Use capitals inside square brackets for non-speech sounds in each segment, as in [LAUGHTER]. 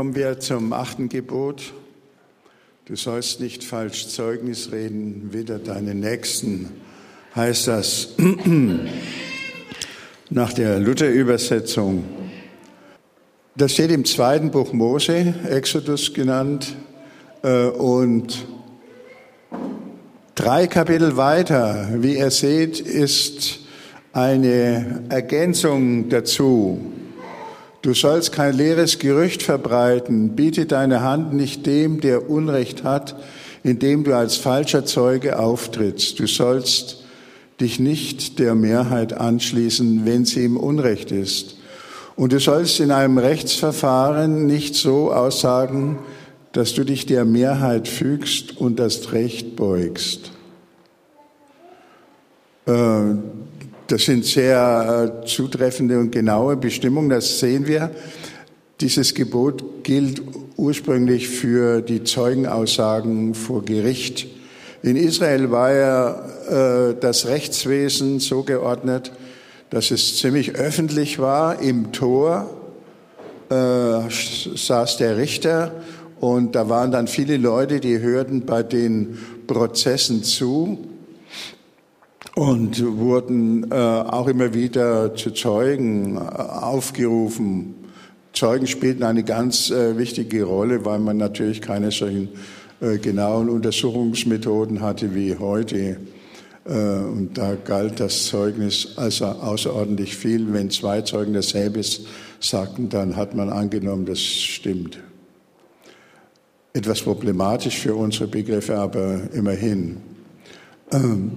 Kommen wir zum achten Gebot. Du sollst nicht falsch Zeugnis reden, weder deinen Nächsten, heißt das [CLEARS THROAT] nach der Luther-Übersetzung. Das steht im zweiten Buch Mose, Exodus genannt, äh, und drei Kapitel weiter, wie ihr seht, ist eine Ergänzung dazu. Du sollst kein leeres Gerücht verbreiten, biete deine Hand nicht dem, der Unrecht hat, indem du als falscher Zeuge auftrittst. Du sollst dich nicht der Mehrheit anschließen, wenn sie im Unrecht ist. Und du sollst in einem Rechtsverfahren nicht so aussagen, dass du dich der Mehrheit fügst und das Recht beugst. Äh, das sind sehr äh, zutreffende und genaue Bestimmungen, das sehen wir. Dieses Gebot gilt ursprünglich für die Zeugenaussagen vor Gericht. In Israel war ja äh, das Rechtswesen so geordnet, dass es ziemlich öffentlich war. Im Tor äh, saß der Richter und da waren dann viele Leute, die hörten bei den Prozessen zu und wurden äh, auch immer wieder zu Zeugen äh, aufgerufen. Zeugen spielten eine ganz äh, wichtige Rolle, weil man natürlich keine solchen äh, genauen Untersuchungsmethoden hatte wie heute. Äh, und da galt das Zeugnis also außerordentlich viel. Wenn zwei Zeugen dasselbe sagten, dann hat man angenommen, das stimmt. Etwas problematisch für unsere Begriffe, aber immerhin. Ähm,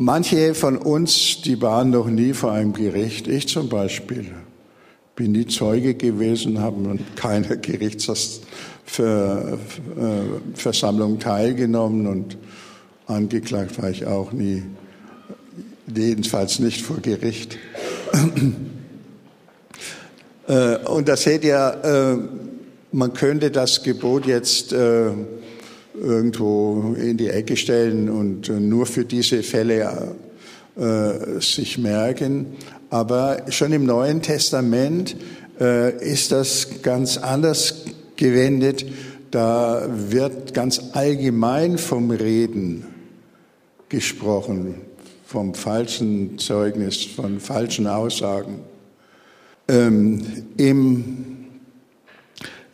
Manche von uns, die waren noch nie vor einem Gericht. Ich zum Beispiel bin nie Zeuge gewesen, habe an keiner [LAUGHS] Gerichtsversammlung teilgenommen und angeklagt war ich auch nie, jedenfalls nicht vor Gericht. Äh, und da seht ihr, äh, man könnte das Gebot jetzt äh, irgendwo in die Ecke stellen und äh, nur für diese Fälle äh, sich merken. Aber schon im Neuen Testament äh, ist das ganz anders gewendet. Da wird ganz allgemein vom Reden gesprochen, vom falschen Zeugnis, von falschen Aussagen. Ähm, Im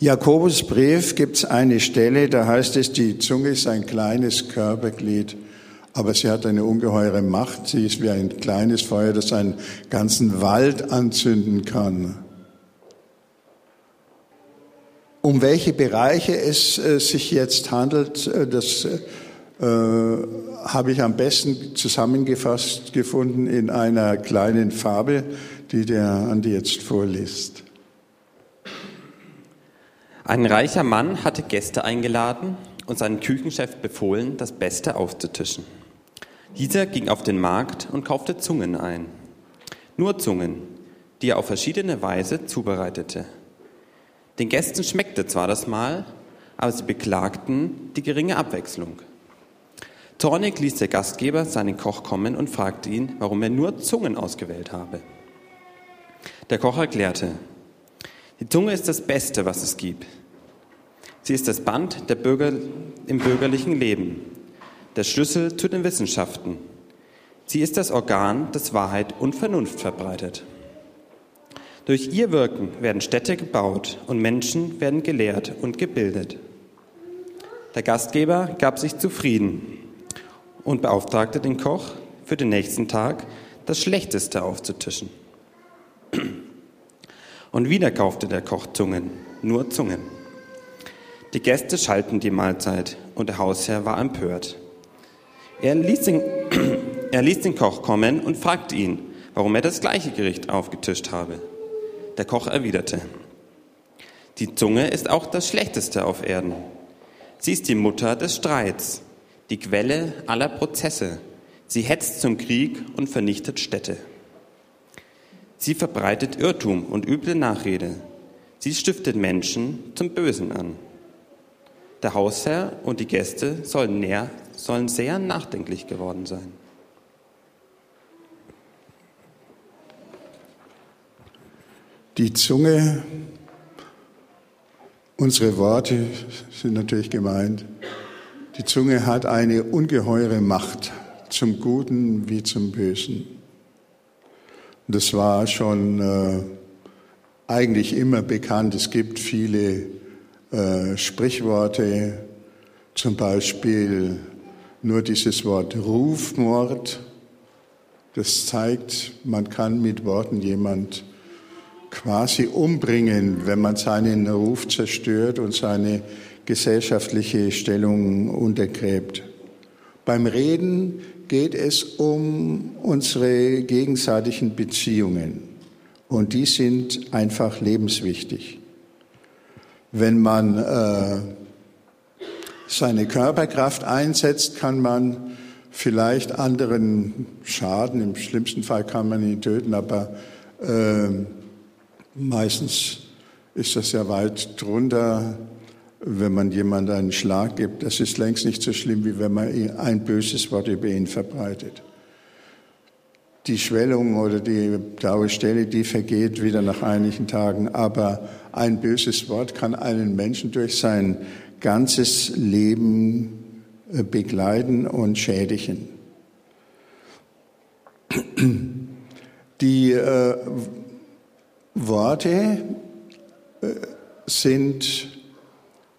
Jakobusbrief gibt es eine Stelle, da heißt es, die Zunge ist ein kleines Körperglied, aber sie hat eine ungeheure Macht. Sie ist wie ein kleines Feuer, das einen ganzen Wald anzünden kann. Um welche Bereiche es äh, sich jetzt handelt, äh, das äh, habe ich am besten zusammengefasst gefunden in einer kleinen Fabel, die der Andi jetzt vorliest. Ein reicher Mann hatte Gäste eingeladen und seinem Küchenchef befohlen, das Beste aufzutischen. Dieser ging auf den Markt und kaufte Zungen ein. Nur Zungen, die er auf verschiedene Weise zubereitete. Den Gästen schmeckte zwar das Mahl, aber sie beklagten die geringe Abwechslung. Zornig ließ der Gastgeber seinen Koch kommen und fragte ihn, warum er nur Zungen ausgewählt habe. Der Koch erklärte, die Zunge ist das Beste, was es gibt. Sie ist das Band der Bürger, im bürgerlichen Leben, der Schlüssel zu den Wissenschaften. Sie ist das Organ, das Wahrheit und Vernunft verbreitet. Durch ihr Wirken werden Städte gebaut und Menschen werden gelehrt und gebildet. Der Gastgeber gab sich zufrieden und beauftragte den Koch, für den nächsten Tag das Schlechteste aufzutischen. Und wieder kaufte der Koch Zungen, nur Zungen. Die Gäste schalten die Mahlzeit und der Hausherr war empört. Er ließ, den, [CLEARS THROAT] er ließ den Koch kommen und fragte ihn, warum er das gleiche Gericht aufgetischt habe. Der Koch erwiderte, die Zunge ist auch das Schlechteste auf Erden. Sie ist die Mutter des Streits, die Quelle aller Prozesse. Sie hetzt zum Krieg und vernichtet Städte. Sie verbreitet Irrtum und üble Nachrede. Sie stiftet Menschen zum Bösen an. Der Hausherr und die Gäste sollen, näher, sollen sehr nachdenklich geworden sein. Die Zunge Unsere Worte sind natürlich gemeint. Die Zunge hat eine ungeheure Macht, zum Guten wie zum Bösen. Das war schon äh, eigentlich immer bekannt. Es gibt viele äh, Sprichworte, zum Beispiel nur dieses Wort Rufmord. Das zeigt, man kann mit Worten jemand quasi umbringen, wenn man seinen Ruf zerstört und seine gesellschaftliche Stellung untergräbt. Beim Reden geht es um unsere gegenseitigen Beziehungen und die sind einfach lebenswichtig. Wenn man äh, seine Körperkraft einsetzt, kann man vielleicht anderen schaden. Im schlimmsten Fall kann man ihn töten, aber äh, meistens ist das ja weit drunter wenn man jemand einen Schlag gibt, das ist längst nicht so schlimm, wie wenn man ein böses Wort über ihn verbreitet. Die Schwellung oder die blaue Stelle, die vergeht wieder nach einigen Tagen, aber ein böses Wort kann einen Menschen durch sein ganzes Leben äh, begleiten und schädigen. [CLEARS THROAT] Die äh, Worte äh, sind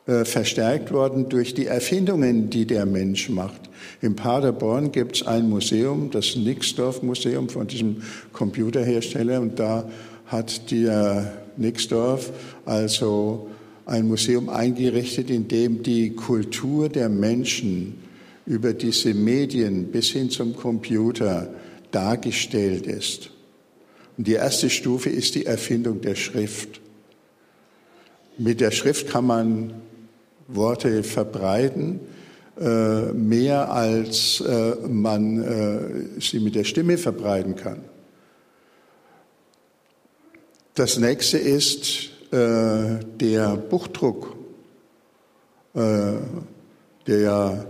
verstärkt worden durch die Erfindungen, die der Mensch macht. In Paderborn gibt es ein Museum, das Nixdorf Museum von diesem Computerhersteller, und da hat der Nixdorf also ein Museum eingerichtet, in dem die Kultur der Menschen über diese Medien bis hin zum Computer dargestellt ist. Und die erste Stufe ist die Erfindung der Schrift. Mit der Schrift kann man Worte verbreiten, äh, mehr als äh, man äh, sie mit der Stimme verbreiten kann. Das nächste ist der Buchdruck, der ja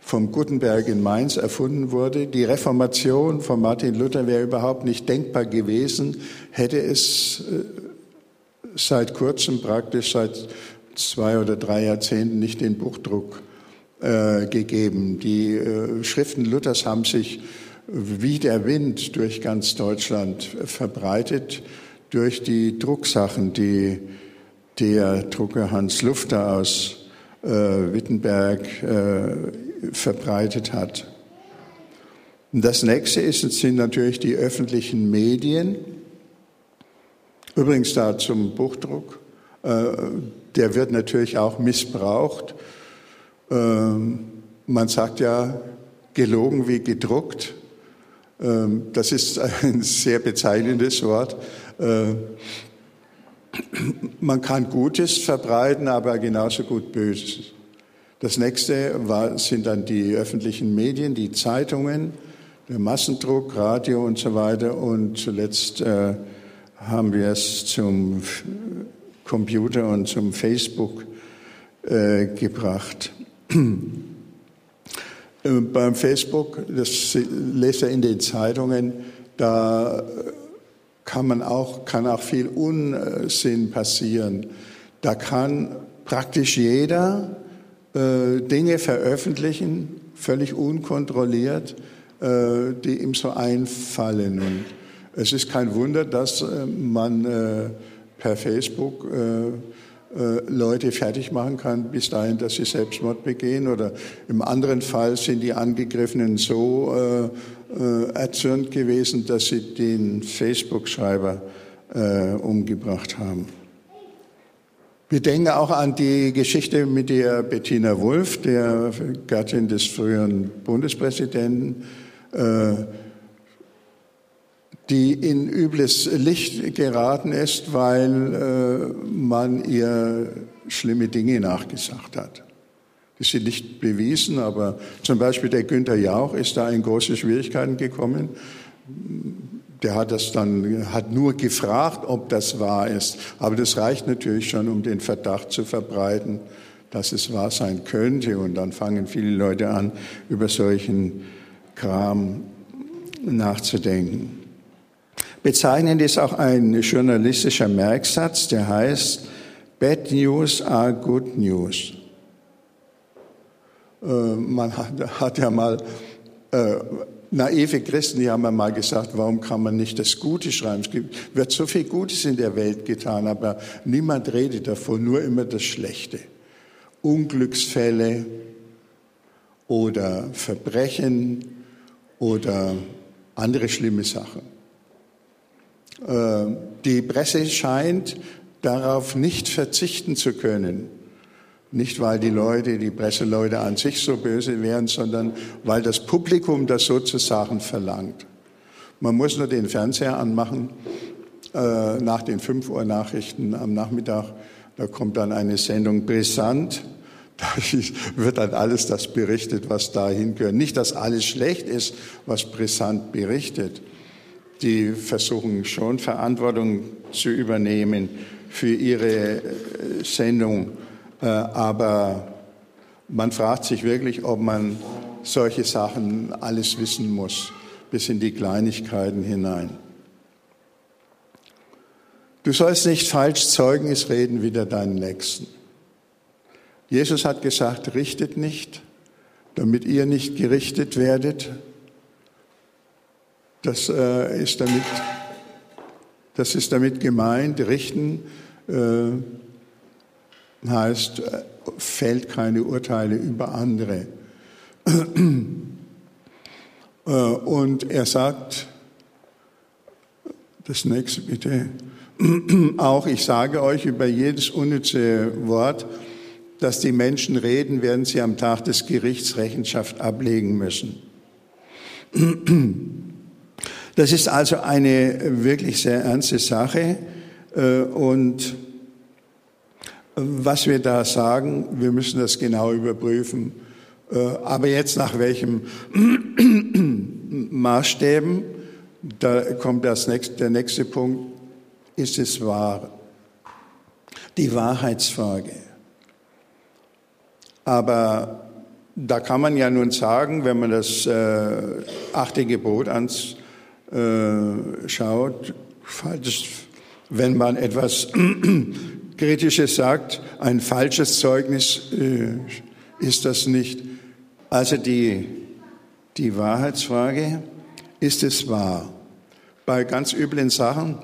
vom Gutenberg in Mainz erfunden wurde. Die Reformation von Martin Luther wäre überhaupt nicht denkbar gewesen, hätte es seit kurzem praktisch seit zwei oder drei Jahrzehnten nicht den Buchdruck äh, gegeben. Die äh, Schriften Luthers haben sich wie der Wind durch ganz Deutschland verbreitet, durch die Drucksachen, die der Drucker Hans Lufter aus äh, Wittenberg äh, verbreitet hat. Und das nächste ist, sind natürlich die öffentlichen Medien. Übrigens da zum Buchdruck. Äh, der wird natürlich auch missbraucht. Ähm, man sagt ja, gelogen wie gedruckt. Ähm, das ist ein sehr bezeichnendes Wort. Ähm, man kann Gutes verbreiten, aber genauso gut Böses. Das nächste sind dann die öffentlichen Medien, die Zeitungen, der Massendruck, Radio und so weiter. Und zuletzt äh, haben wir es zum Computer und zum Facebook äh, gebracht. Äh, beim Facebook, das lese er in den Zeitungen, da kann man auch, kann auch viel Unsinn passieren. Da kann praktisch jeder äh, Dinge veröffentlichen, völlig unkontrolliert, äh, die ihm so einfallen. Und es ist kein Wunder, dass äh, man äh, per Facebook äh, äh, Leute fertig machen kann, bis dahin, dass sie Selbstmord begehen. Oder im anderen Fall sind die Angegriffenen so äh, erzürnt gewesen, dass sie den Facebook-Schreiber umgebracht haben. Wir denken auch an die Geschichte mit der Bettina Wulff, der Gattin des früheren Bundespräsidenten. Äh, die in übles Licht geraten ist, weil äh, man ihr schlimme Dinge nachgesagt hat. Die sind nicht bewiesen, aber zum Beispiel der Günther Jauch ist da in große Schwierigkeiten gekommen. Der hat das dann, hat nur gefragt, ob das wahr ist. Aber das reicht natürlich schon, um den Verdacht zu verbreiten, dass es wahr sein könnte. Und dann fangen viele Leute an, über solchen Kram nachzudenken. Bezeichnend ist auch ein journalistischer Merksatz, der heißt, Bad news are good news. Äh, man hat, ja mal, äh, naive Christen, die haben ja mal gesagt, warum kann man nicht das Gute schreiben? Es gibt, wird so viel Gutes in der Welt getan, aber niemand redet davon, nur immer das Schlechte. Unglücksfälle oder Verbrechen oder andere schlimme Sachen. Äh, die Presse scheint darauf nicht verzichten zu können. Nicht, weil die Leute, die Presseleute an sich so böse wären, sondern weil das Publikum das sozusagen verlangt. Man muss nur den Fernseher anmachen äh, nach den 5 Uhr Nachrichten am Nachmittag. Da kommt dann eine Sendung brisant. [LAUGHS] Da wird dann alles das berichtet, was dahin gehört. Nicht, dass alles schlecht ist, was brisant berichtet. Die versuchen schon Verantwortung zu übernehmen für ihre äh, Sendung. Äh, aber man fragt sich wirklich, ob man solche Sachen alles wissen muss, bis in die Kleinigkeiten hinein. Du sollst nicht falsch Zeugnis reden wider deinen Nächsten. Jesus hat gesagt, richtet nicht, damit ihr nicht gerichtet werdet. Das äh, ist damit, das ist damit gemeint, richten äh, heißt, äh, fällt keine Urteile über andere. [CLEARS THROAT] Äh, und er sagt, das nächste bitte, [CLEARS THROAT] auch ich sage euch über jedes unnütze Wort, dass die Menschen reden, werden sie am Tag des Gerichts Rechenschaft ablegen müssen. [CLEARS THROAT] Das ist also eine wirklich sehr ernste Sache und was wir da sagen, wir müssen das genau überprüfen. Äh, aber jetzt nach welchem [CLEARS THROAT] Maßstäben, da kommt das nächste, der nächste Punkt, ist es wahr? Die Wahrheitsfrage. Aber da kann man ja nun sagen, wenn man das äh, achte Gebot anschaut, äh, wenn man etwas [CLEARS THROAT] Kritisches sagt, ein falsches Zeugnis äh, ist das nicht. Also die, die Wahrheitsfrage, ist es wahr? Bei ganz üblen Sachen,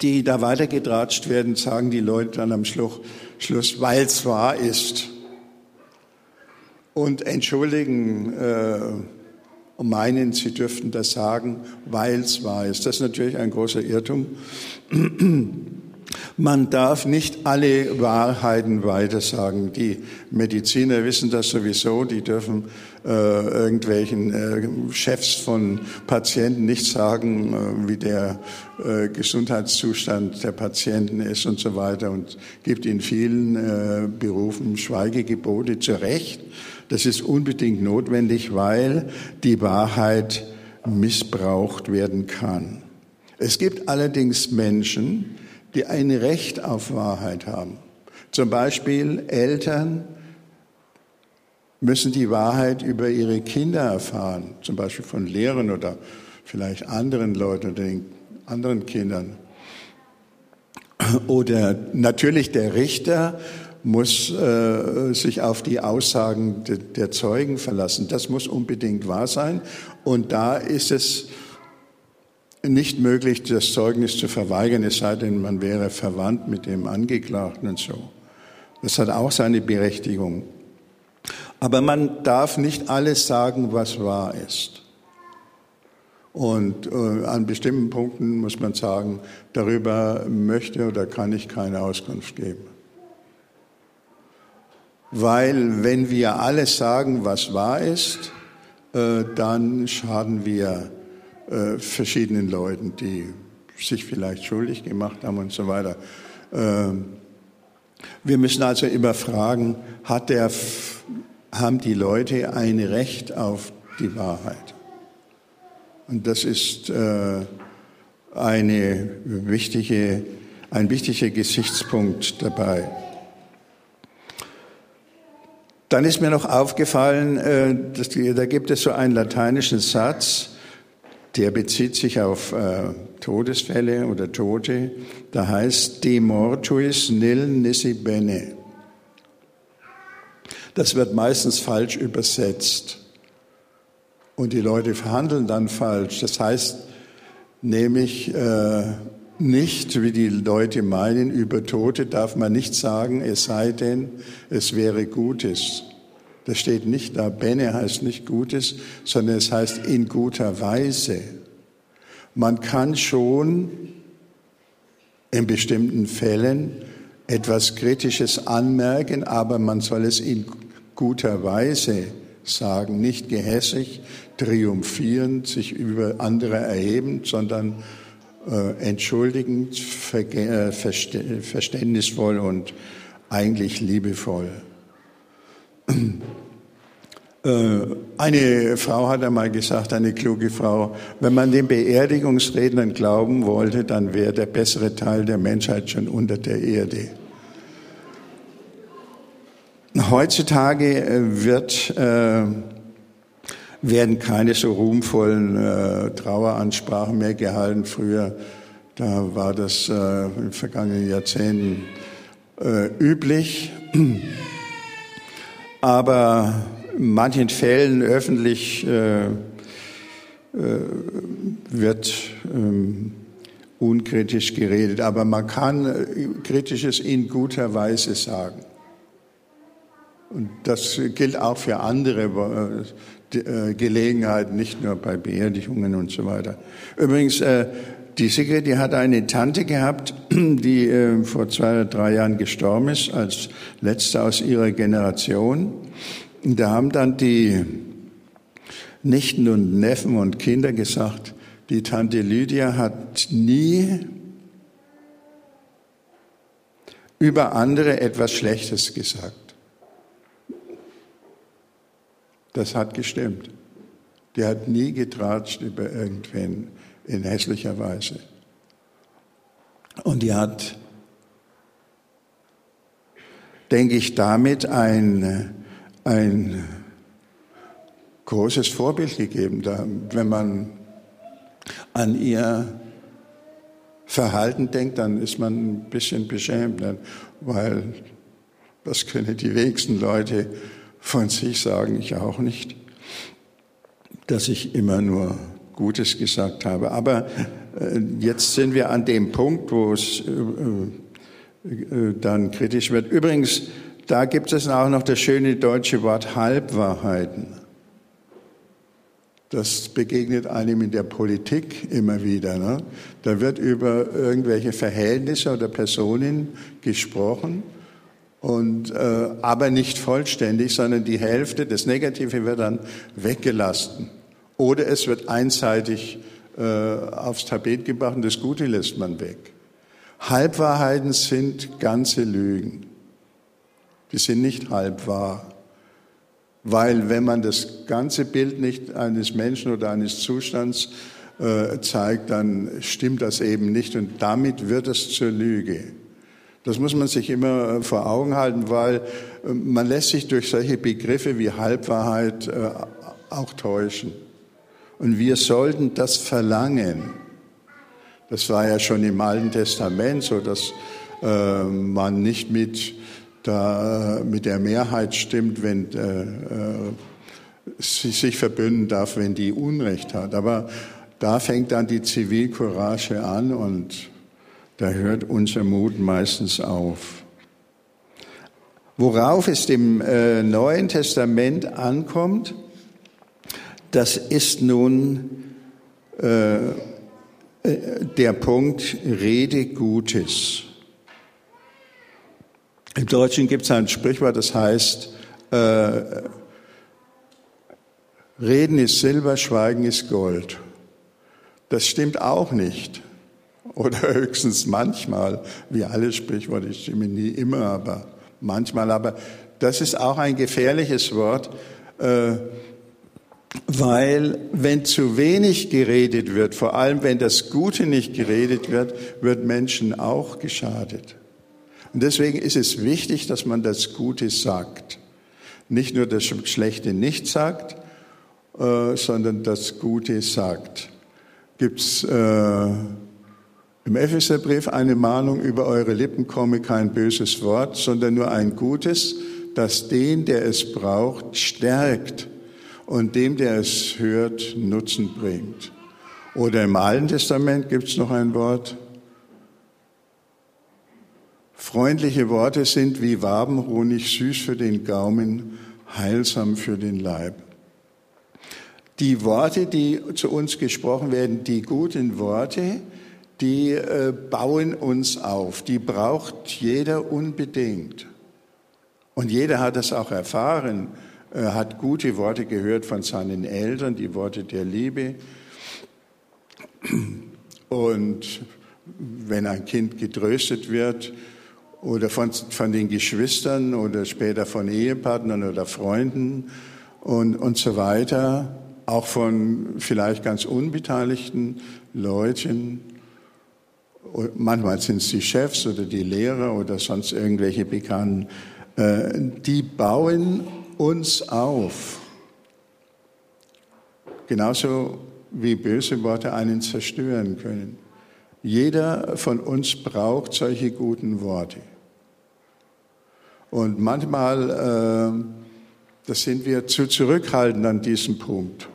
die da weitergetratscht werden, sagen die Leute dann am Schluss, Schluss weil es wahr ist. Und entschuldigen, äh, meinen, sie dürften das sagen, weil es wahr ist. Das ist natürlich ein großer Irrtum. [CLEARS THROAT] Man darf nicht alle Wahrheiten weitersagen. Die Mediziner wissen das sowieso. Die dürfen äh, irgendwelchen äh, Chefs von Patienten nicht sagen, äh, wie der äh, Gesundheitszustand der Patienten ist und so weiter. Und gibt in vielen äh, Berufen Schweigegebote zu Recht. Das ist unbedingt notwendig, weil die Wahrheit missbraucht werden kann. Es gibt allerdings Menschen, die ein Recht auf Wahrheit haben. Zum Beispiel Eltern müssen die Wahrheit über ihre Kinder erfahren, zum Beispiel von Lehrern oder vielleicht anderen Leuten oder den anderen Kindern. Oder natürlich der Richter muss äh, sich auf die Aussagen de, der Zeugen verlassen. Das muss unbedingt wahr sein. Und da ist es nicht möglich, das Zeugnis zu verweigern, es sei denn, man wäre verwandt mit dem Angeklagten und so. Das hat auch seine Berechtigung. Aber man darf nicht alles sagen, was wahr ist. Und äh, an bestimmten Punkten muss man sagen, darüber möchte oder kann ich keine Auskunft geben. Weil wenn wir alles sagen, was wahr ist, äh, dann schaden wir äh, verschiedenen Leuten, die sich vielleicht schuldig gemacht haben und so weiter. Ähm, wir müssen also immer fragen, hat der, haben die Leute ein Recht auf die Wahrheit? Und das ist äh, eine wichtige, ein wichtiger Gesichtspunkt dabei. Dann ist mir noch aufgefallen, äh, dass, da gibt es so einen lateinischen Satz, der bezieht sich auf äh, Todesfälle oder Tote. Da heißt de mortuis nil nisi bene. Das wird meistens falsch übersetzt. Und die Leute verhandeln dann falsch. Das heißt nämlich äh, nicht, wie die Leute meinen, über Tote darf man nicht sagen, es sei denn, es wäre Gutes. Das steht nicht da. Bene heißt nicht Gutes, sondern es heißt in guter Weise. Man kann schon in bestimmten Fällen etwas Kritisches anmerken, aber man soll es in guter Weise sagen, nicht gehässig, triumphierend, sich über andere erhebend, sondern entschuldigend, äh, verständnisvoll und eigentlich liebevoll. [CLEARS THROAT] Äh, eine Frau hat einmal gesagt, eine kluge Frau, wenn man den Beerdigungsrednern glauben wollte, dann wäre der bessere Teil der Menschheit schon unter der Erde. Heutzutage äh, wird, äh, werden keine so ruhmvollen äh, Traueransprachen mehr gehalten. Früher, da war das äh, in vergangenen Jahrzehnten äh, üblich. Aber in manchen Fällen öffentlich äh, äh, wird ähm, unkritisch geredet, aber man kann äh, Kritisches in guter Weise sagen. Und das gilt auch für andere äh, Gelegenheiten, nicht nur bei Beerdigungen und so weiter. Übrigens, äh, die Sigrid, die hat eine Tante gehabt, [CLEARS THROAT] die äh, vor zwei oder drei Jahren gestorben ist, als letzte aus ihrer Generation. Da haben dann die Nichten und Neffen und Kinder gesagt, die Tante Lydia hat nie über andere etwas Schlechtes gesagt. Das hat gestimmt. Die hat nie getratscht über irgendwen in hässlicher Weise. Und die hat, denke ich, damit ein ein großes Vorbild gegeben. Wenn man an ihr Verhalten denkt, dann ist man ein bisschen beschämt, weil das können die wenigsten Leute von sich sagen, ich auch nicht, dass ich immer nur Gutes gesagt habe. Aber äh, jetzt sind wir an dem Punkt, wo es äh, äh, dann kritisch wird. Übrigens, da gibt es auch noch das schöne deutsche Wort Halbwahrheiten. Das begegnet einem in der Politik immer wieder. Ne? Da wird über irgendwelche Verhältnisse oder Personen gesprochen, und, äh, aber nicht vollständig, sondern die Hälfte, das Negative wird dann weggelassen. Oder es wird einseitig äh, aufs Tapet gebracht und das Gute lässt man weg. Halbwahrheiten sind ganze Lügen die sind nicht halb wahr. Weil wenn man das ganze Bild nicht eines Menschen oder eines Zustands äh, zeigt, dann stimmt das eben nicht und damit wird es zur Lüge. Das muss man sich immer äh, vor Augen halten, weil äh, man lässt sich durch solche Begriffe wie Halbwahrheit äh, auch täuschen. Und wir sollten das verlangen. Das war ja schon im Alten Testament so, dass man nicht mit der Mehrheit stimmt, wenn sie sich verbünden darf, wenn die Unrecht hat. Aber da fängt dann die Zivilcourage an und da hört unser Mut meistens auf. Worauf es im äh, Neuen Testament ankommt, das ist nun äh, äh der Punkt Rede Gutes. Im Deutschen gibt es ein Sprichwort, das heißt, äh, Reden ist Silber, Schweigen ist Gold. Das stimmt auch nicht. Oder höchstens manchmal, wie alle Sprichworte, die stimmen nie immer, aber manchmal. Aber das ist auch ein gefährliches Wort, äh, weil wenn zu wenig geredet wird, vor allem wenn das Gute nicht geredet wird, wird Menschen auch geschadet. Und deswegen ist es wichtig, dass man das Gute sagt. Nicht nur das Schlechte nicht sagt, äh, sondern das Gute sagt. gibt es äh, im Epheserbrief eine Mahnung, über eure Lippen komme kein böses Wort, sondern nur ein gutes, das den, der es braucht, stärkt und dem, der es hört, Nutzen bringt. Oder im Alten Testament gibt es noch ein Wort. Freundliche Worte sind wie Wabenhonig, süß für den Gaumen, heilsam für den Leib. Die Worte, die zu uns gesprochen werden, die guten Worte, die äh, bauen uns auf. Die braucht jeder unbedingt. Und jeder hat das auch erfahren, äh, hat gute Worte gehört von seinen Eltern, die Worte der Liebe. Und wenn ein Kind getröstet wird oder von, von den Geschwistern oder später von Ehepartnern oder Freunden und, und so weiter, auch von vielleicht ganz unbeteiligten Leuten, manchmal sind es die Chefs oder die Lehrer oder sonst irgendwelche Bekannten, äh, die bauen uns auf. Genauso wie böse Worte einen zerstören können. Jeder von uns braucht solche guten Worte. Und manchmal, äh, das sind wir zu zurückhaltend an diesem Punkt.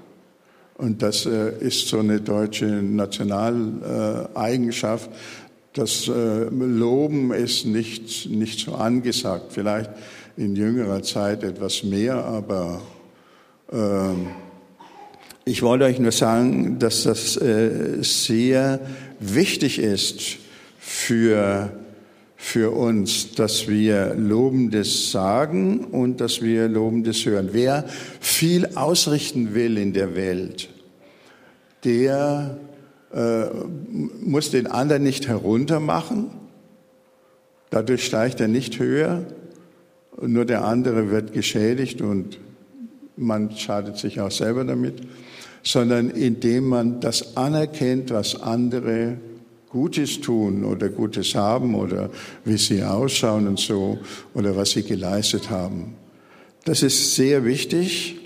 Und das äh, ist so eine deutsche Nationaleigenschaft. Das äh, Loben ist nicht, nicht so angesagt. Vielleicht in jüngerer Zeit etwas mehr, aber äh, ich wollte euch nur sagen, dass das äh, sehr wichtig ist für, für uns, dass wir Lobendes sagen und dass wir Lobendes hören. Wer viel ausrichten will in der Welt, der äh, muss den anderen nicht heruntermachen. Dadurch steigt er nicht höher. Nur der andere wird geschädigt und man schadet sich auch selber damit sondern indem man das anerkennt, was andere Gutes tun oder Gutes haben oder wie sie ausschauen und so oder was sie geleistet haben. Das ist sehr wichtig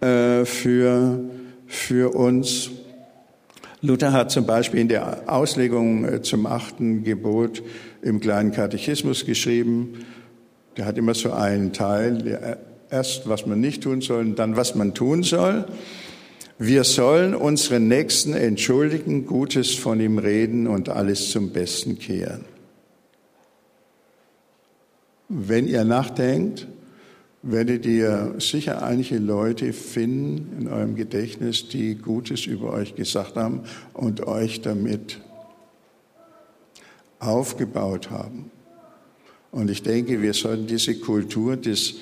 äh, für, für uns. Luther hat zum Beispiel in der Auslegung äh, zum achten Gebot im kleinen Katechismus geschrieben, der hat immer so einen Teil, erst was man nicht tun soll und dann was man tun soll. Wir sollen unseren Nächsten entschuldigen, Gutes von ihm reden und alles zum Besten kehren. Wenn ihr nachdenkt, werdet ihr sicher einige Leute finden in eurem Gedächtnis, die Gutes über euch gesagt haben und euch damit aufgebaut haben. Und ich denke, wir sollten diese Kultur des,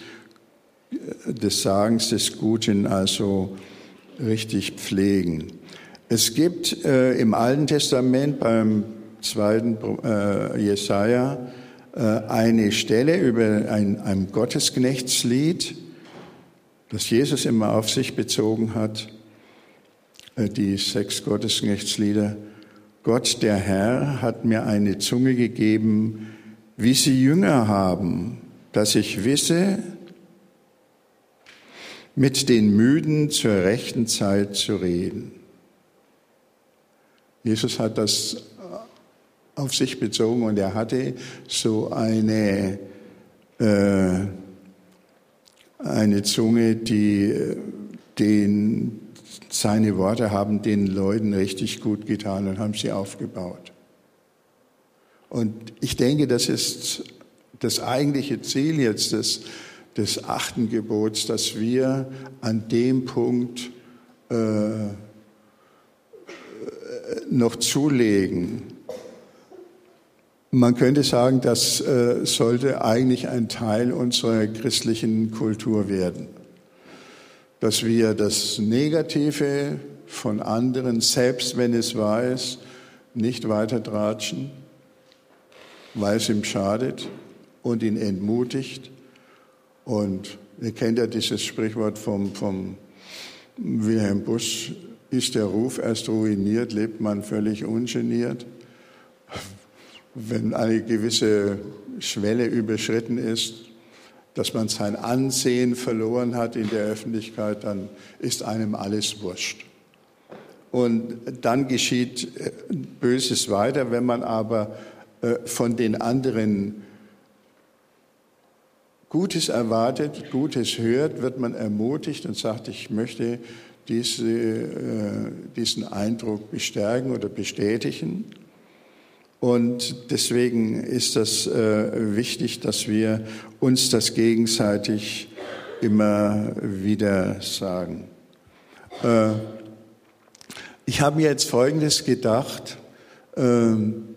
des Sagens des Guten also richtig pflegen. Es gibt äh, im Alten Testament beim zweiten äh, Jesaja äh, eine Stelle über ein, ein Gottesknechtslied, das Jesus immer auf sich bezogen hat, äh, die sechs Gottesknechtslieder. Gott, der Herr, hat mir eine Zunge gegeben, wie sie Jünger haben, dass ich wisse, mit den Müden zur rechten Zeit zu reden. Jesus hat das auf sich bezogen und er hatte so eine, äh, eine Zunge, die den, seine Worte haben den Leuten richtig gut getan und haben sie aufgebaut. Und ich denke, das ist das eigentliche Ziel jetzt des des achten Gebots, dass wir an dem Punkt äh, noch zulegen. Man könnte sagen, das äh, sollte eigentlich ein Teil unserer christlichen Kultur werden, dass wir das Negative von anderen, selbst wenn es wahr ist, nicht weiter tratschen, weil es ihm schadet und ihn entmutigt, und ihr kennt ja dieses Sprichwort vom, vom Wilhelm Busch, ist der Ruf erst ruiniert, lebt man völlig ungeniert. Wenn eine gewisse Schwelle überschritten ist, dass man sein Ansehen verloren hat in der Öffentlichkeit, dann ist einem alles wurscht. und dann geschieht äh, Böses weiter. Wenn man aber äh, von den anderen Gutes erwartet, Gutes hört, wird man ermutigt und sagt, ich möchte diese, äh, diesen Eindruck bestärken oder bestätigen. Und deswegen ist das wichtig, dass wir uns das gegenseitig immer wieder sagen. Ich habe mir jetzt Folgendes gedacht. Ähm,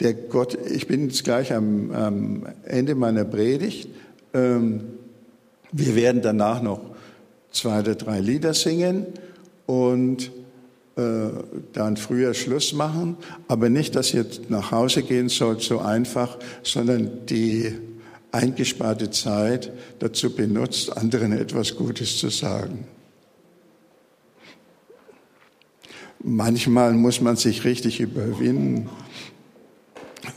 der Gott, ich bin jetzt gleich am, am Ende meiner Predigt. Ähm, wir werden danach noch zwei oder drei Lieder singen und äh, dann früher Schluss machen. Aber nicht, dass ihr nach Hause gehen sollt, so einfach, sondern die eingesparte Zeit dazu benutzt, anderen etwas Gutes zu sagen. Manchmal muss man sich richtig überwinden,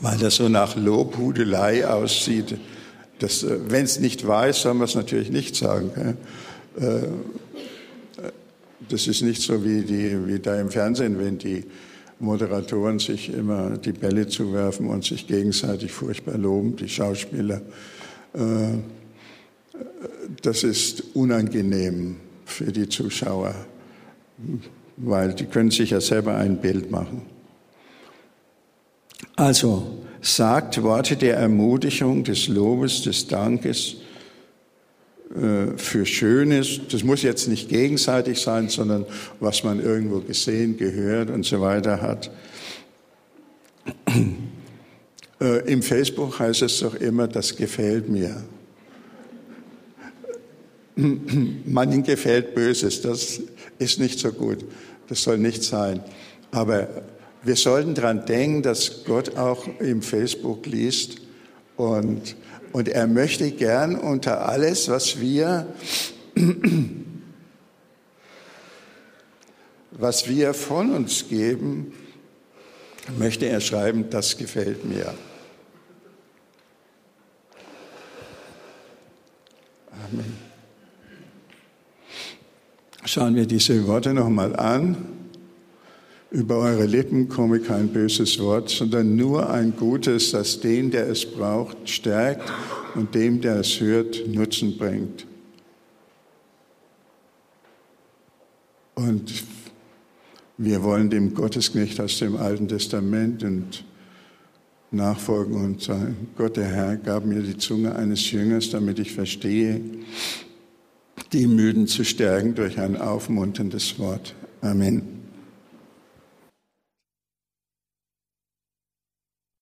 weil das so nach Lobhudelei aussieht. Äh, Wenn es nicht weiß, soll man es natürlich nicht sagen. Äh, das ist nicht so wie, die, wie da im Fernsehen, wenn die Moderatoren sich immer die Bälle zuwerfen und sich gegenseitig furchtbar loben, die Schauspieler. Äh, das ist unangenehm für die Zuschauer weil die können sich ja selber ein Bild machen. Also sagt Worte der Ermutigung, des Lobes, des Dankes äh, für Schönes. Das muss jetzt nicht gegenseitig sein, sondern was man irgendwo gesehen, gehört und so weiter hat. Äh, Im Facebook heißt es doch immer, das gefällt mir. Manchen gefällt Böses, das ist nicht so gut. Das soll nicht sein. Aber wir sollten daran denken, dass Gott auch im Facebook liest und, und er möchte gern unter alles, was wir, was wir von uns geben, möchte er schreiben, das gefällt mir. Amen. Schauen wir diese Worte nochmal an. Über eure Lippen komme kein böses Wort, sondern nur ein gutes, das den, der es braucht, stärkt und dem, der es hört, Nutzen bringt. Und wir wollen dem Gottesknecht aus dem Alten Testament und nachfolgen und sagen, Gott der Herr gab mir die Zunge eines Jüngers, damit ich verstehe, die Müden zu stärken durch ein aufmunterndes Wort. Amen.